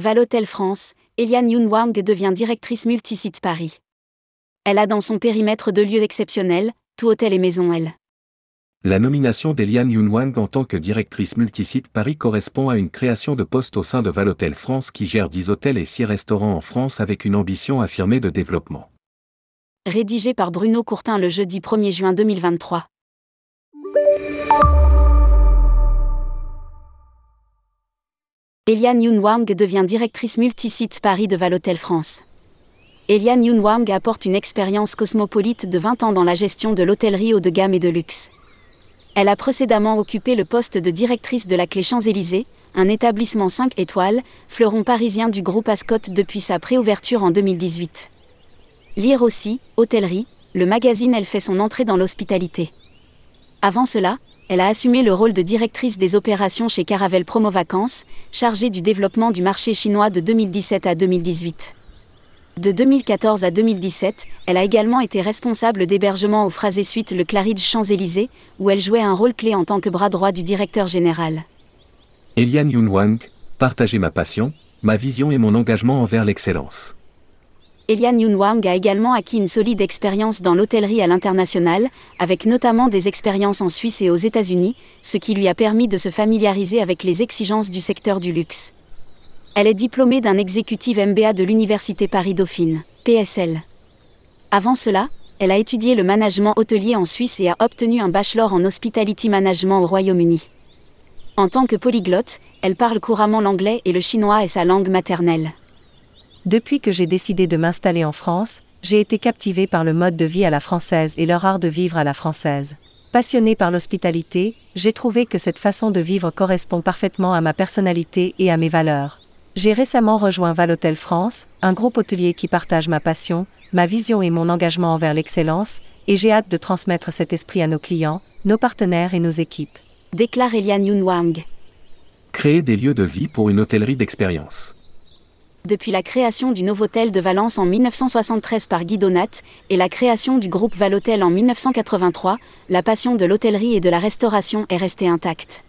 Valotel France, Eliane Yoon devient directrice multisite Paris. Elle a dans son périmètre deux lieux exceptionnels, tout hôtel et maison L. La nomination d'Eliane Yoonwang en tant que directrice multisite Paris correspond à une création de poste au sein de Valotel France qui gère 10 hôtels et 6 restaurants en France avec une ambition affirmée de développement. Rédigé par Bruno Courtin le jeudi 1er juin 2023. Eliane Yoon devient directrice multisite Paris de Valotel France. Eliane Yoon apporte une expérience cosmopolite de 20 ans dans la gestion de l'hôtellerie haut de gamme et de luxe. Elle a précédemment occupé le poste de directrice de la Clé Champs-Élysées, un établissement 5 étoiles, fleuron parisien du groupe Ascot depuis sa préouverture en 2018. Lire aussi, Hôtellerie, le magazine Elle fait son entrée dans l'hospitalité. Avant cela, elle a assumé le rôle de directrice des opérations chez Caravelle Promo Vacances, chargée du développement du marché chinois de 2017 à 2018. De 2014 à 2017, elle a également été responsable d'hébergement au Phrasé Suite le Claridge Champs-Élysées, où elle jouait un rôle clé en tant que bras droit du directeur général. Eliane Yoonwang, partagez ma passion, ma vision et mon engagement envers l'excellence. Eliane Yoonwang a également acquis une solide expérience dans l'hôtellerie à l'international, avec notamment des expériences en Suisse et aux États-Unis, ce qui lui a permis de se familiariser avec les exigences du secteur du luxe. Elle est diplômée d'un exécutif MBA de l'Université Paris-Dauphine, PSL. Avant cela, elle a étudié le management hôtelier en Suisse et a obtenu un bachelor en hospitality management au Royaume-Uni. En tant que polyglotte, elle parle couramment l'anglais et le chinois est sa langue maternelle. Depuis que j'ai décidé de m'installer en France, j'ai été captivée par le mode de vie à la française et leur art de vivre à la française. Passionnée par l'hospitalité, j'ai trouvé que cette façon de vivre correspond parfaitement à ma personnalité et à mes valeurs. J'ai récemment rejoint Valotel France, un groupe hôtelier qui partage ma passion, ma vision et mon engagement envers l'excellence, et j'ai hâte de transmettre cet esprit à nos clients, nos partenaires et nos équipes. Déclare Eliane Yoonwang. Créer des lieux de vie pour une hôtellerie d'expérience depuis la création du Novotel de Valence en 1973 par Guy Donat et la création du groupe Valotel en 1983, la passion de l'hôtellerie et de la restauration est restée intacte.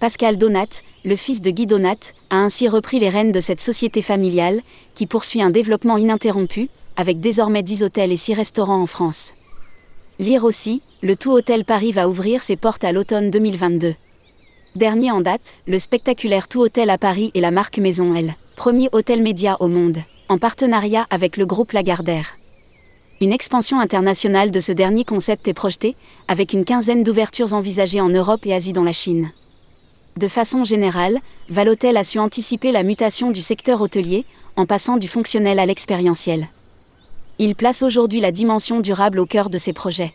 Pascal Donat, le fils de Guy Donat, a ainsi repris les rênes de cette société familiale, qui poursuit un développement ininterrompu, avec désormais 10 hôtels et 6 restaurants en France. Lire aussi, le Tout Hôtel Paris va ouvrir ses portes à l'automne 2022. Dernier en date, le spectaculaire Tout Hôtel à Paris et la marque Maison L premier hôtel média au monde, en partenariat avec le groupe Lagardère. Une expansion internationale de ce dernier concept est projetée, avec une quinzaine d'ouvertures envisagées en Europe et Asie dans la Chine. De façon générale, Valotel a su anticiper la mutation du secteur hôtelier, en passant du fonctionnel à l'expérientiel. Il place aujourd'hui la dimension durable au cœur de ses projets.